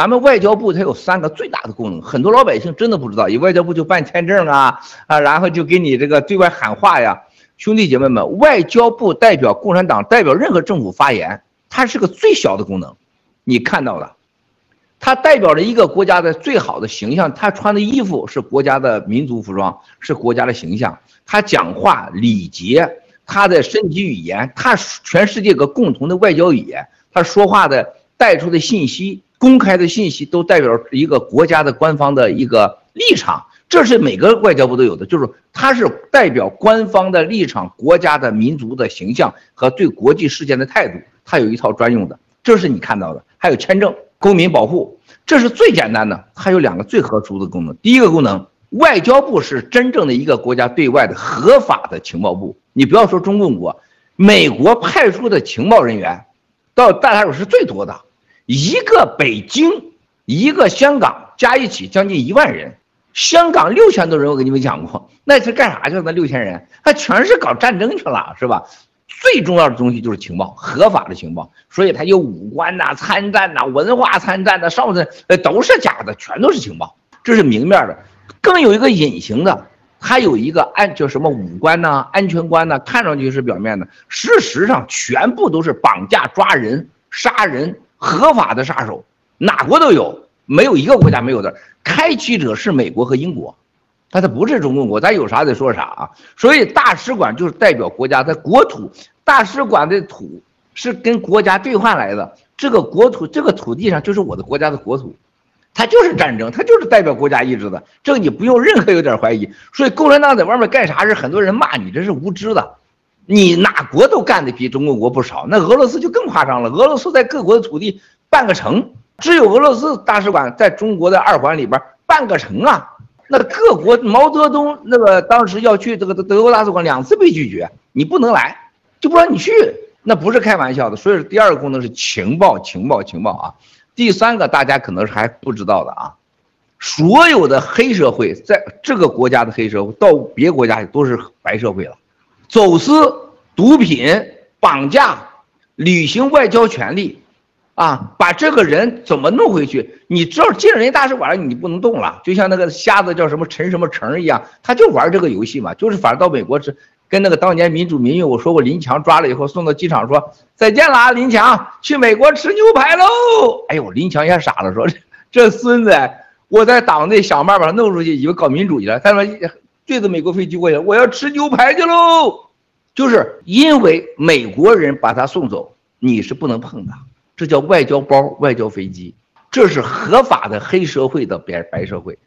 咱们外交部它有三个最大的功能，很多老百姓真的不知道，以外交部就办签证啊啊，然后就给你这个对外喊话呀。兄弟姐妹们，外交部代表共产党，代表任何政府发言，它是个最小的功能。你看到了，它代表着一个国家的最好的形象。他穿的衣服是国家的民族服装，是国家的形象。他讲话礼节，他的身体语言，他全世界个共同的外交语言。他说话的带出的信息，公开的信息，都代表一个国家的官方的一个立场。这是每个外交部都有的，就是它是代表官方的立场、国家的民族的形象和对国际事件的态度，它有一套专用的，这是你看到的。还有签证、公民保护，这是最简单的。它有两个最特殊的功能。第一个功能，外交部是真正的一个国家对外的合法的情报部。你不要说中共国，美国派出的情报人员到大沙洲是最多的，一个北京，一个香港加一起将近一万人。香港六千多人，我跟你们讲过，那是干啥去了？那六千人，他全是搞战争去了，是吧？最重要的东西就是情报，合法的情报。所以他有武官呐、参战呐、文化参战呐、上层，呃，都是假的，全都是情报。这是明面的，更有一个隐形的，还有一个安叫什么武官呐、安全官呐，看上去是表面的，事实上全部都是绑架、抓人、杀人，合法的杀手，哪国都有。没有一个国家没有的，开启者是美国和英国，但它不是中共国，咱有啥得说啥啊。所以大使馆就是代表国家的国土，大使馆的土是跟国家兑换来的，这个国土这个土地上就是我的国家的国土，它就是战争，它就是代表国家意志的，这个你不用任何有点怀疑。所以共产党在外面干啥事，很多人骂你这是无知的，你哪国都干的比中国国不少，那俄罗斯就更夸张了，俄罗斯在各国的土地办个城。只有俄罗斯大使馆在中国的二环里边办个城啊，那各国毛泽东那个当时要去这个德国大使馆两次被拒绝，你不能来，就不让你去，那不是开玩笑的。所以说第二个功能是情报，情报，情报啊。第三个大家可能是还不知道的啊，所有的黑社会在这个国家的黑社会到别国家都是白社会了，走私、毒品、绑架、履行外交权利。啊，把这个人怎么弄回去？你知道进人大使馆，你不能动了。就像那个瞎子叫什么陈什么成一样，他就玩这个游戏嘛。就是反正到美国是跟那个当年民主民运，我说过林强抓了以后送到机场说再见了啊，林强去美国吃牛排喽。哎呦，林强也傻了，说这孙子我在党内想办法弄出去，以为搞民主去了。他说对着美国飞机过去，我要吃牛排去喽。就是因为美国人把他送走，你是不能碰的。这叫外交包、外交飞机，这是合法的黑社会的白白社会。